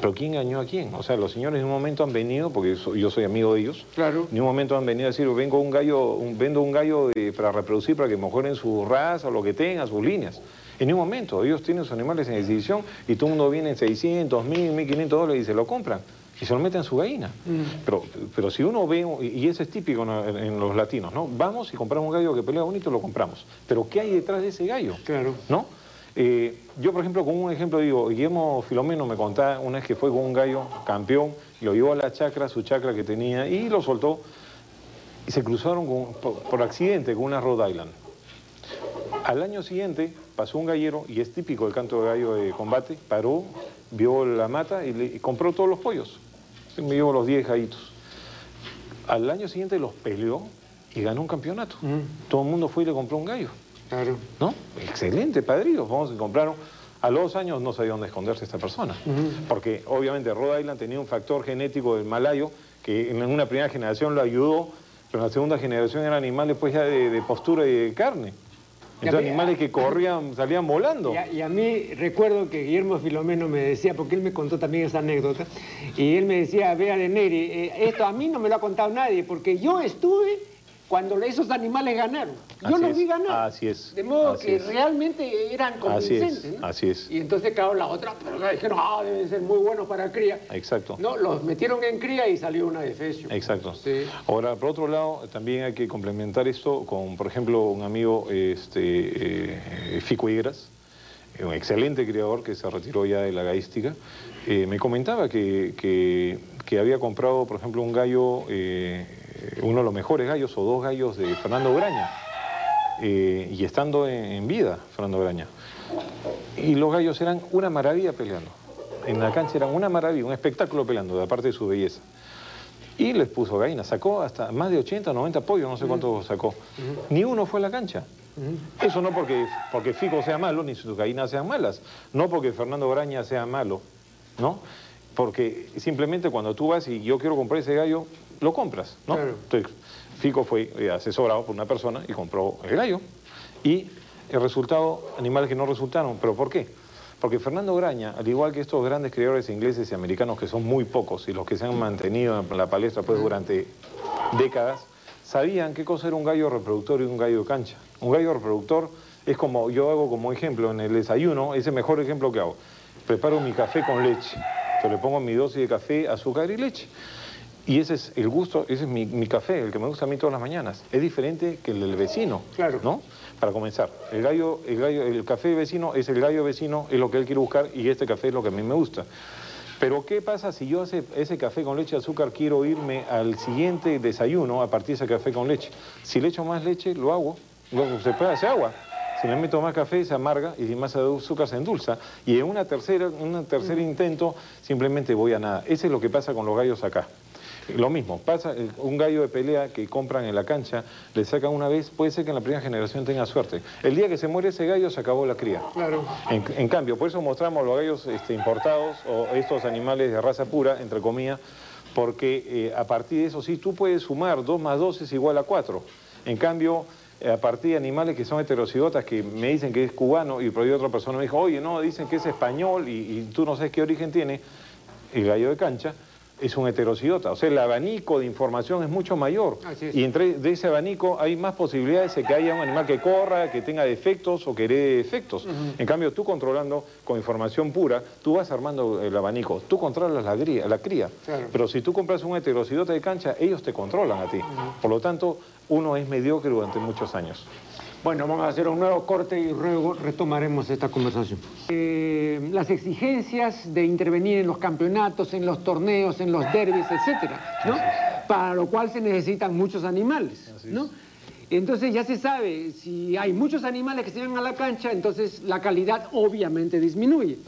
Pero ¿quién engañó a quién? O sea, los señores en un momento han venido, porque yo soy amigo de ellos, claro. en un momento han venido a decir, vengo un gallo, vendo un gallo para reproducir, para que mejoren su raza, lo que tengan, sus líneas. En un momento, ellos tienen sus animales en exhibición y todo el mundo viene en 600, 1000, 1500 dólares y se lo compran y se lo meten en su gallina. Mm. Pero, pero si uno ve, y eso es típico en, los latinos, ¿no? Vamos y compramos un gallo que pelea bonito, lo compramos. Pero ¿qué hay detrás de ese gallo? Claro. ¿No? Eh, yo, por ejemplo, con un ejemplo digo, Guillermo Filomeno me contaba una vez que fue con un gallo campeón, lo llevó a la chacra, su chacra que tenía, y lo soltó, y se cruzaron por, accidente con una Rhode Island. Al año siguiente pasó un gallero, y es típico el canto de gallo de combate, paró, vio la mata y, compró todos los pollos. Me llevó los 10 gallitos. Al año siguiente los peleó y ganó un campeonato. Todo el mundo fue y le compró un gallo. Claro. ¿No? Excelente, padrillo. Vamos, y compraron. A los dos años no sabía dónde esconderse esta persona. Porque obviamente Rhode Island tenía un factor genético del malayo que en una primera generación lo ayudó, pero en la segunda generación eran animales pues ya de, de postura y de carne. Entonces animales que corrían, *laughs* salían volando. Y a, y a mí recuerdo que Guillermo Filomeno me decía, porque él me contó también esa anécdota, y él me decía, vea de Neri, eh, esto a mí no me lo ha contado nadie, porque yo estuve cuando esos animales ganaron. Yo Así los vi ganar. así es, De modo así que es. realmente eran Así es, convincentes. ¿no? así es. Y entonces, claro, la otra, pero dijeron, ah, deben ser muy buenos para cría. Exacto. No, los metieron en cría y salió una defecio. Exacto. Sí. Ahora, por otro lado, también hay que complementar esto con, por ejemplo, un amigo, este, eh, Fico Higueras, un excelente criador que se retiró ya de la gaística, eh, me comentaba que, que- que había comprado, por ejemplo, un gallo, eh, uno de los mejores gallos o dos gallos de Fernando Graña, eh, y estando en, en vida, Fernando Graña. Y los gallos eran una maravilla peleando. En la cancha eran una maravilla, un espectáculo peleando, de aparte de su belleza. Y les puso gallina, sacó hasta más de 80, 90 pollos, no sé cuánto sacó. Ni uno fue a la cancha. Eso no porque, porque Fico sea malo, ni sus gallinas sean malas. No porque Fernando Graña sea malo, ¿no? Porque simplemente cuando tú vas y yo quiero comprar ese gallo, lo compras, ¿no? Claro. Entonces, Fico fue eh, asesorado por una persona y compró el gallo. Y el resultado, animales que no resultaron. ¿Pero por qué? Porque Fernando Graña, al igual que estos grandes criadores ingleses y americanos, que son muy pocos y los que se han mantenido en la palestra pues, durante décadas, sabían qué cosa era un gallo reproductor y un gallo de cancha. Un gallo reproductor es como, yo hago como ejemplo en el desayuno, es el mejor ejemplo que hago. Preparo mi café con leche, yo le pongo mi dosis de café, azúcar y leche. Y ese es el gusto, ese es mi, mi café, el que me gusta a mí todas las mañanas. Es diferente que el del vecino, Claro. ¿no? Para comenzar, el gallo, el gallo, el café vecino es el gallo vecino, es lo que él quiere buscar y este café es lo que a mí me gusta. Pero ¿qué pasa si yo ese, ese café con leche y azúcar quiero irme al siguiente desayuno a partir de ese café con leche? Si le echo más leche, lo hago. Luego se puede hacer agua. Si le meto más café, se amarga y si más azúcar se endulza. Y en una tercera, un tercer intento simplemente voy a nada. Ese es lo que pasa con los gallos acá. Lo mismo, pasa eh, un gallo de pelea que compran en la cancha, le sacan una vez, puede ser que en la primera generación tenga suerte. El día que se muere ese gallo se acabó la cría. Claro. En, en cambio, por eso mostramos los gallos este, importados o estos animales de raza pura, entre comillas, porque eh, a partir de eso sí tú puedes sumar 2 más 2 es igual a 4. En cambio, eh, a partir de animales que son heterocigotas, que me dicen que es cubano y por ahí otra persona me dijo, oye, no, dicen que es español y, y tú no sabes qué origen tiene, el gallo de cancha es un heterocigota. O sea, el abanico de información es mucho mayor. Y entre de ese abanico hay más posibilidades de que haya un animal que corra, que tenga defectos o que herede defectos. En cambio, tú controlando con información pura, tú vas armando el abanico. Tú controlas la, gría- la cría. Claro. Pero si tú compras un heterocigota de cancha, ellos te controlan a ti. Por lo tanto, uno es mediocre durante muchos años. Bueno, vamos a hacer un nuevo corte y luego retomaremos esta conversación. Eh, las exigencias de intervenir en los campeonatos, en los torneos, en los derbis, etcétera, ¿no? Para lo cual se necesitan muchos animales, ¿no? Entonces ya se sabe, si hay muchos animales que se van a la cancha, entonces la calidad obviamente disminuye.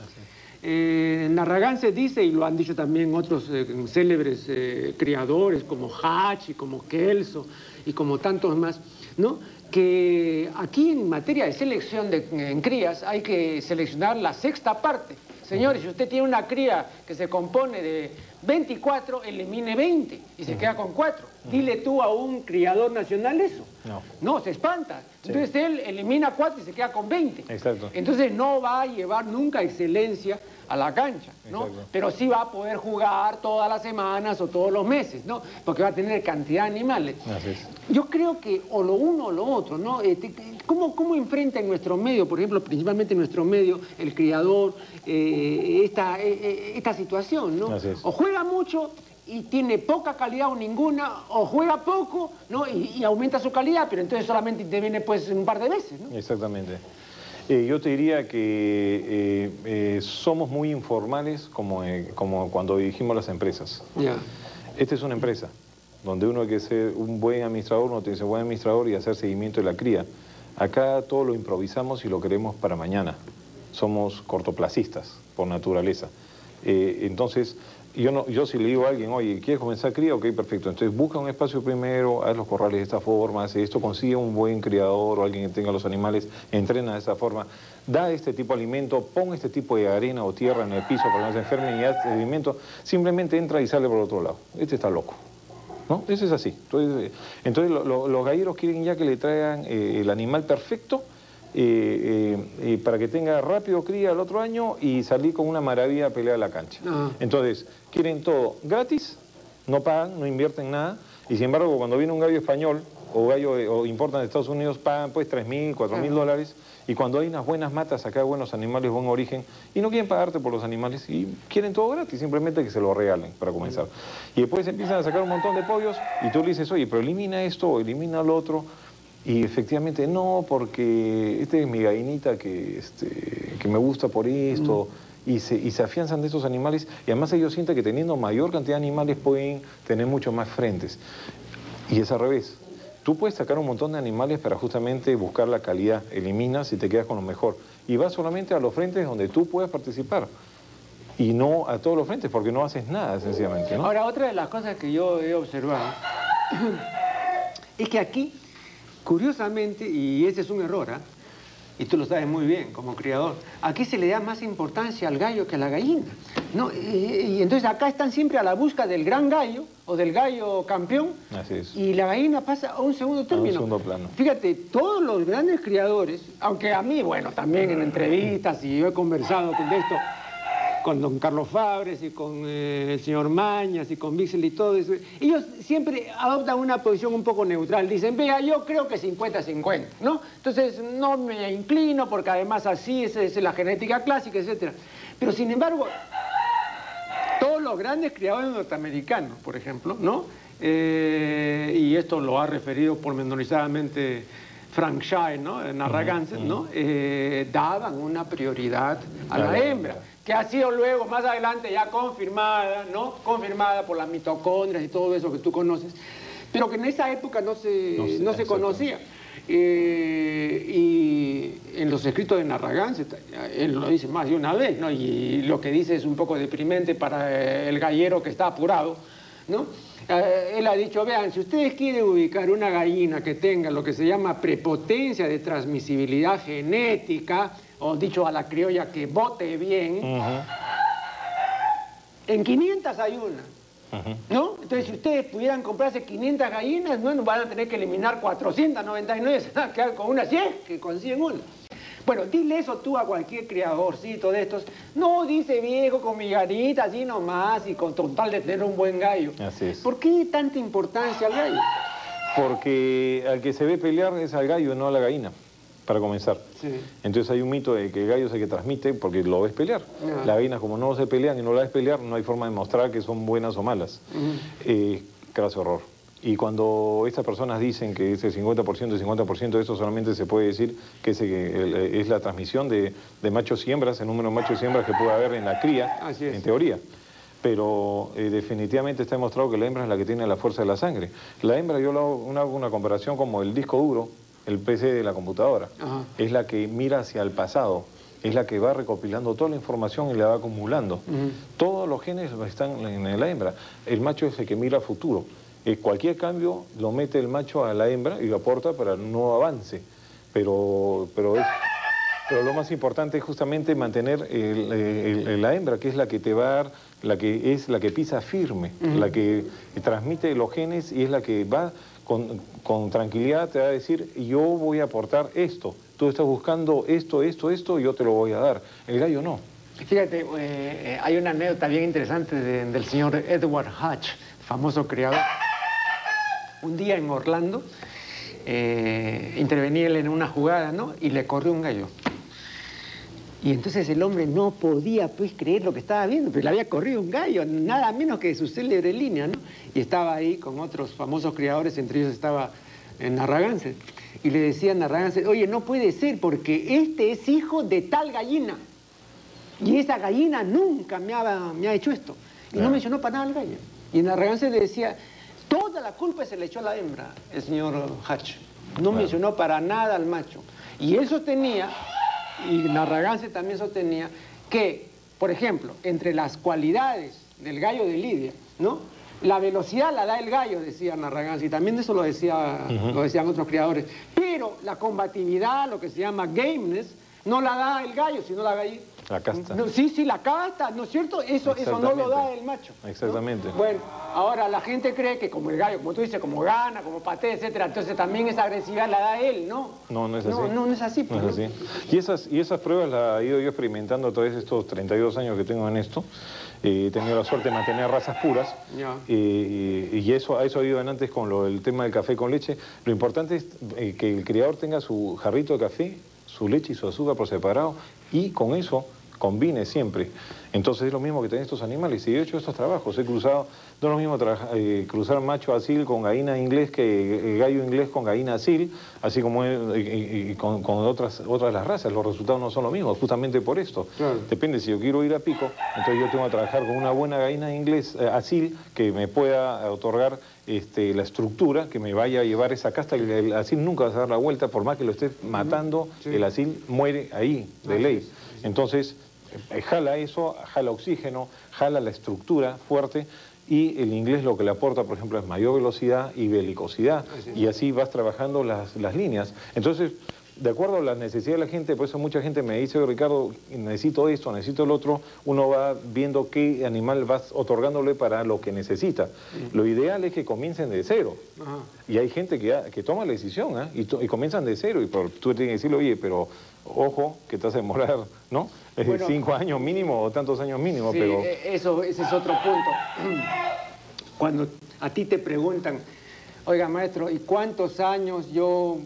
Eh, en Narragán se dice, y lo han dicho también otros eh, célebres eh, criadores como Hatch y como Kelso y como tantos más, ¿no? Que aquí en materia de selección de, en crías hay que seleccionar la sexta parte. Señores, si usted tiene una cría que se compone de 24, elimine 20 y se queda con 4. Dile tú a un criador nacional eso. No. No, se espanta. Entonces él elimina 4 y se queda con 20. Exacto. Entonces no va a llevar nunca excelencia a la cancha, ¿no? Exacto. Pero sí va a poder jugar todas las semanas o todos los meses, ¿no? Porque va a tener cantidad de animales. Así es. Yo creo que o lo uno o lo otro, ¿no? Este, ¿cómo, ¿Cómo enfrenta en nuestro medio, por ejemplo, principalmente en nuestro medio, el criador, eh, esta, eh, eh, esta situación, ¿no? Así es. O juega mucho y tiene poca calidad o ninguna, o juega poco, ¿no? Y, y aumenta su calidad, pero entonces solamente interviene pues un par de veces, ¿no? Exactamente. Eh, yo te diría que eh, eh, somos muy informales como, eh, como cuando dirigimos las empresas. Ya. Esta es una empresa donde uno hay que ser un buen administrador, uno tiene que ser buen administrador y hacer seguimiento de la cría. Acá todo lo improvisamos y lo queremos para mañana. Somos cortoplacistas por naturaleza. Eh, entonces, yo, no, yo si le digo a alguien, oye, ¿quieres comenzar cría? Ok, perfecto. Entonces busca un espacio primero, haz los corrales de esta forma, hace esto, consigue un buen criador o alguien que tenga los animales, entrena de esa forma, da este tipo de alimento, pon este tipo de arena o tierra en el piso para que no se enfermen y haz este alimento, simplemente entra y sale por otro lado. Este está loco. ¿No? Eso es así. Entonces, entonces los galleros quieren ya que le traigan eh, el animal perfecto eh, eh, para que tenga rápido cría el otro año y salir con una maravilla a pelear a la cancha. Ah. Entonces, quieren todo gratis, no pagan, no invierten nada, y sin embargo cuando viene un gallo español o gallo o importan de Estados Unidos, pagan pues 3 mil, 4 mil dólares, y cuando hay unas buenas matas, acá buenos animales, buen origen, y no quieren pagarte por los animales, y quieren todo gratis, simplemente que se lo regalen para comenzar. Y después empiezan a sacar un montón de pollos, y tú le dices, oye, pero elimina esto o elimina lo otro, y efectivamente, no, porque esta es mi gallinita que, este, que me gusta por esto, mm. y, se, y se afianzan de estos animales, y además ellos sienten que teniendo mayor cantidad de animales pueden tener mucho más frentes. Y es al revés. Tú puedes sacar un montón de animales para justamente buscar la calidad, eliminas y te quedas con lo mejor. Y vas solamente a los frentes donde tú puedes participar y no a todos los frentes, porque no haces nada, sencillamente. Ahora, otra de las cosas que yo he observado *coughs* es que aquí Curiosamente, y ese es un error, ¿ah? y tú lo sabes muy bien como criador, aquí se le da más importancia al gallo que a la gallina. ¿no? Y, entonces acá están siempre a la busca del gran gallo o del gallo campeón y la gallina pasa a un segundo término. A un segundo plano. Fíjate, todos los grandes criadores, aunque a mí, bueno, también en entrevistas y yo he conversado con esto, con don Carlos Fabres y con eh, el señor Mañas y con Bixel y todo eso, ellos siempre adoptan una posición un poco neutral. Dicen, vea, yo creo que 50-50, ¿no? Entonces no me inclino porque además así es, la genética clásica, etc. Pero sin embargo, todos los grandes criadores norteamericanos, por ejemplo, ¿no? Eh, y esto lo ha referido pormenorizadamente Frank Shire, ¿no? Narragansett, ¿no? Eh, daban una prioridad a la hembra que ha sido luego, más adelante, ya confirmada, ¿no? Confirmada por las mitocondrias y todo eso que tú conoces, pero que en esa época no se, no, se conocía. Eh, y en los escritos de Narragán, él lo dice más de una vez, ¿no? Y lo que dice es un poco deprimente para el gallero que está apurado, ¿no? Eh, él ha dicho, vean, si ustedes quieren ubicar una gallina que tenga lo que se llama prepotencia de transmisibilidad genética, o dicho a la criolla que vote bien, en 500 hay una. ¿No? Entonces, si ustedes pudieran comprarse 500 gallinas, bueno, van a tener que eliminar 499, se van a quedar con una, si que consiguen una. Bueno, dile eso tú a cualquier criadorcito de estos. No, dice viejo, con mi garita, así nomás, y con total de tener un buen gallo. Así es. ¿Por qué tanta importancia al gallo? Porque al que se ve pelear es al gallo, no a la gallina para comenzar. Entonces hay un mito de que el gallo se que transmite porque lo ves pelear. Las gallinas como no se pelean y no la ves pelear, no hay forma de mostrar que son buenas o malas. Uh horror. Y cuando estas personas dicen que ese 50% y 50% de eso solamente se puede decir que es, la transmisión de, machos y hembras, el número de machos y hembras que puede haber en la cría, en teoría pero eh, definitivamente está demostrado que la hembra es la que tiene la fuerza de la sangre. La hembra, yo hago una comparación como el disco duro, el PC de la computadora. Es la que mira hacia el pasado, es la que va recopilando toda la información y la va acumulando. Todos los genes están en la hembra. El macho es el que mira futuro. Eh, cualquier cambio lo mete el macho a la hembra y lo aporta para no avance. Pero, pero, pero lo más importante es justamente mantener la hembra, que es la que te va a dar, la que es la que pisa firme, la que transmite los genes y es la que va con, tranquilidad te va a decir, yo voy a aportar esto. Tú estás buscando esto, esto, esto, y yo te lo voy a dar. El gallo no. Fíjate, eh, hay una anécdota bien interesante del señor Edward Hatch, famoso criador. Un día en Orlando, eh, intervenía él en una jugada, ¿no? Y le corrió un gallo. Y entonces el hombre no podía pues creer lo que estaba viendo, pero le había corrido un gallo, nada menos que su célebre línea, ¿no? Y estaba ahí con otros famosos criadores, entre ellos estaba en Narragance. Y le decía a Narragance, oye, no puede ser porque este es hijo de tal gallina. Y esa gallina nunca me ha, me ha hecho esto. Y no mencionó para nada al gallo. Y Narragance le decía, toda la culpa se le echó a la hembra, el señor Hatch. No mencionó para nada al macho. Y él sostenía y Narragance también sostenía que por ejemplo, entre las cualidades del gallo de Lidia, ¿no? La velocidad la da el gallo, decía Narragansky, y también eso lo, decía, lo decían otros criadores. Pero la combatividad, lo que se llama gameness, no la da el gallo, sino la gallina. La casta. sí, sí, la casta, ¿no es cierto? Eso, eso no lo da el macho. Exactamente. Bueno, ahora la gente cree que como el gallo, como tú dices, como gana, como patea, etcétera, entonces también esa agresividad la da él, ¿no? No, no es así. No, no, es así. No es pues, así. Y esas, y esas pruebas las he ido yo experimentando a través de estos 32 años que tengo en esto. Eh, he tenido la suerte de mantener razas puras eh, y, eso, a eso ha ido antes con lo, el tema del café con leche. Lo importante es eh, que el criador tenga su jarrito de café, su leche y su azúcar por separado y con eso combine siempre. Entonces es lo mismo que tener estos animales. Y he hecho estos trabajos, he cruzado, no es lo mismo eh, cruzar macho asil con gallina inglés que eh, gallo inglés con gallina asil, así como con, otras, otras las razas. Los resultados no son los mismos, justamente por esto. Depende, si yo quiero ir a pico, entonces yo tengo que trabajar con una buena gallina inglés eh, asil que me pueda otorgar este, la estructura que me vaya a llevar esa casta y el asil nunca va a dar la vuelta, por más que lo esté matando, el asil muere ahí, de ley. Entonces, jala eso, jala oxígeno, jala la estructura fuerte y el inglés lo que le aporta, por ejemplo, es mayor velocidad y belicosidad y así vas trabajando las, las líneas. Entonces, de acuerdo a las necesidades de la gente, por eso mucha gente me dice, Ricardo, necesito esto, necesito el otro, uno va viendo qué animal vas otorgándole para lo que necesita. Lo ideal es que comiencen de cero. Y hay gente que, que toma la decisión ¿eh? y, comienzan de cero y tú tienes que decirle, oye, pero ojo, que te vas a demorar, ¿no? cinco años mínimo o tantos años mínimo, sí, pero... E, eso, ese es otro punto. Cuando a ti te preguntan, oiga maestro, ¿y cuántos años yo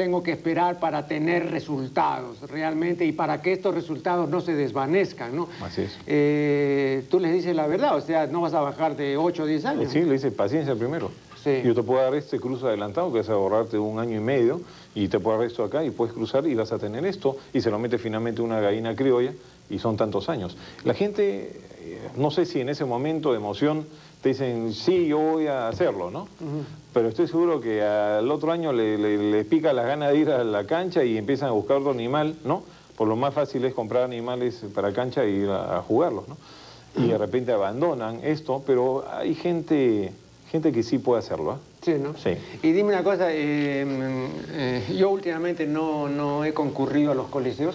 tengo que esperar para tener resultados realmente y para que estos resultados no se desvanezcan, ¿no? Así es. Eh, tú les dices la verdad, o sea, no vas a bajar de 8 o 10 años. Sí, le dices paciencia primero. Sí. Yo te puedo dar este cruce adelantado, que es ahorrarte un año y medio, y te puedo dar esto acá, y puedes cruzar y vas a tener esto, y se lo mete finalmente una gallina criolla, y son tantos años. La gente, eh, no sé si en ese momento de emoción te dicen, sí, yo voy a hacerlo, ¿no? Pero estoy seguro que al otro año le, pica la gana de ir a la cancha y empiezan a buscar otro animal, ¿no? Por lo más fácil es comprar animales para cancha e ir a, jugarlos, ¿no? Y de repente abandonan esto, pero hay gente, gente que sí puede hacerlo, ¿eh? Sí, ¿no? Sí. Y dime una cosa, eh, eh, yo últimamente no, no he concurrido a los coliseos,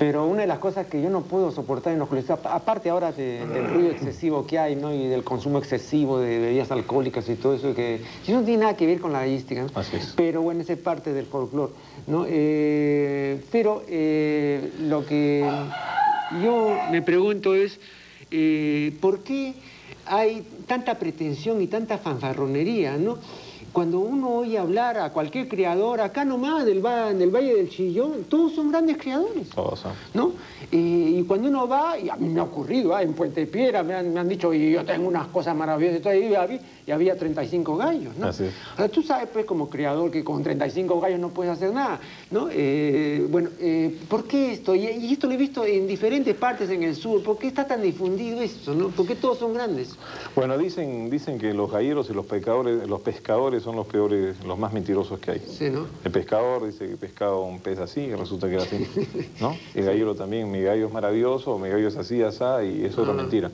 pero una de las cosas que yo no puedo soportar en los colegios, aparte ahora del ruido excesivo que hay, ¿no? Y del consumo excesivo de bebidas alcohólicas y todo eso, que, no tiene nada que ver con la gallística, Así es. Pero bueno, esa es parte del folclore, ¿no? Eh, pero eh, lo que yo me pregunto es, eh, ¿por qué hay tanta pretensión y tanta fanfarronería, ¿no? Cuando uno oye hablar a cualquier criador, acá nomás del, en el Valle del Chillón, todos son grandes criadores. Todos son. ¿No? y cuando uno va, y a mí me ha ocurrido, ¿eh? en Puente Piedra me han, dicho, y yo tengo unas cosas maravillosas, y había, y había 35 gallos, ¿no? Así tú sabes, pues, como criador, que con 35 gallos no puedes hacer nada, ¿no? Eh, bueno, eh, ¿por qué esto? Y, esto lo he visto en diferentes partes en el sur, ¿por qué está tan difundido esto, no? ¿Por qué todos son grandes? Bueno, dicen, dicen que los galleros y los pescadores, los pescadores son los peores, los más mentirosos que hay. Sí, ¿no? El pescador dice que pescaba un pez así y resulta que era así, ¿no? *laughs* El gallero también, mi gallo es maravilloso, mi gallo es así, asá, y eso es una mentira.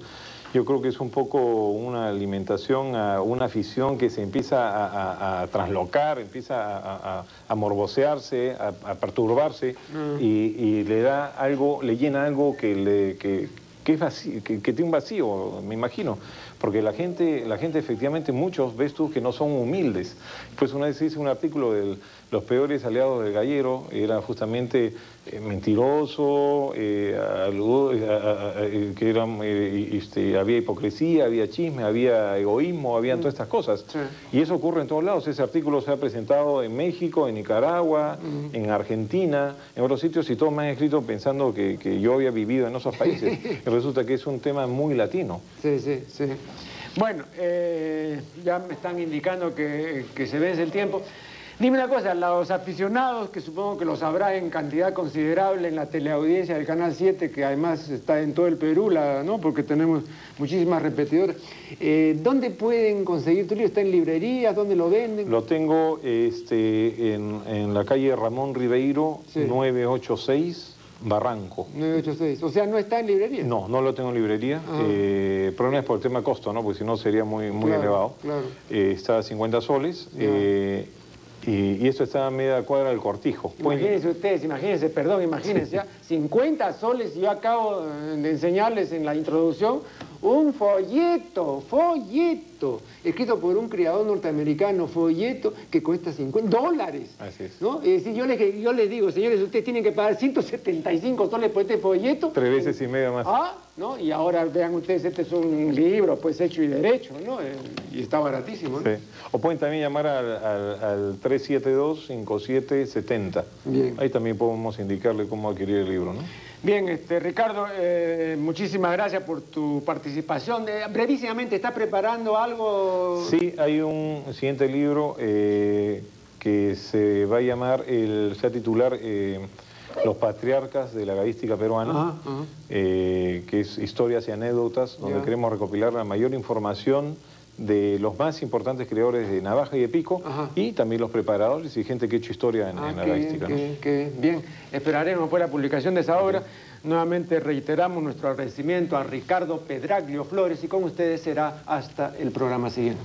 Yo creo que es un poco una alimentación, una afición que se empieza a, traslocar, empieza a, morbosearse, a, perturbarse mm. y, le da algo, le llena algo que, le, que, es vacío, que, que, tiene un vacío, me imagino. Porque la gente, la gente efectivamente, muchos ves tú que no son humildes. Pues una vez hice un artículo de los peores aliados del gallero, era justamente eh, mentiroso, eh, eh, que eran, este, había hipocresía, había chisme, había egoísmo, había todas estas cosas. Y eso ocurre en todos lados. Ese artículo se ha presentado en México, en Nicaragua, en Argentina, en otros sitios, y todos me han escrito pensando que, yo había vivido en esos países. *laughs* y resulta que es un tema muy latino. Sí, sí, sí. Bueno, ya me están indicando que, que se vence el tiempo. Dime una cosa, los aficionados, que supongo que los habrá en cantidad considerable en la teleaudiencia del Canal 7, que además está en todo el Perú, ¿no? porque tenemos muchísimas repetidoras, eh, ¿dónde pueden conseguir tu libro? ¿Está en librerías? ¿Dónde lo venden? Lo tengo este, en, la calle Ramón Ribeiro, 986, Barranco. 986. O sea, no está en librería. No, no lo tengo en librería. Ah. Eh, es por el tema de costo, ¿no? Porque si no sería muy, muy Claro, elevado. claro. Eh, está a 50 soles. Eh, y, y esto está a media cuadra del cortijo. Imagínense ustedes, imagínense, perdón, imagínense, ya, 50 soles y yo acabo de enseñarles en la introducción un folleto, folleto, escrito por un criador norteamericano, folleto que cuesta 50 dólares. Así es. ¿no? Es decir, yo les, yo les digo, señores, ustedes tienen que pagar 175 soles por este folleto. Tres veces y media más. Ah, ¿no? Y ahora vean ustedes, este es un libro, pues hecho y derecho, ¿no? Eh, y está baratísimo, ¿no? Sí. O pueden también llamar al, al, al 372-5770. Bien. Ahí también podemos indicarle cómo adquirir el libro, ¿no? Bien, este, Ricardo, eh, muchísimas gracias por tu participación. Eh, brevísimamente, ¿estás preparando algo? Sí, hay un siguiente libro eh, que se va a llamar, el, se va a titular eh, Los patriarcas de la gaística peruana, Ajá, ajá. eh, que es historias y anécdotas, donde Ya. queremos recopilar la mayor información de los más importantes creadores de navaja y de pico Ajá. y también los preparadores y gente que ha hecho historia en, Ah, en la qué bien. Esperaremos pues la publicación de esa obra. Nuevamente reiteramos nuestro agradecimiento a Ricardo Pedraglio Flores y con ustedes será hasta el programa siguiente.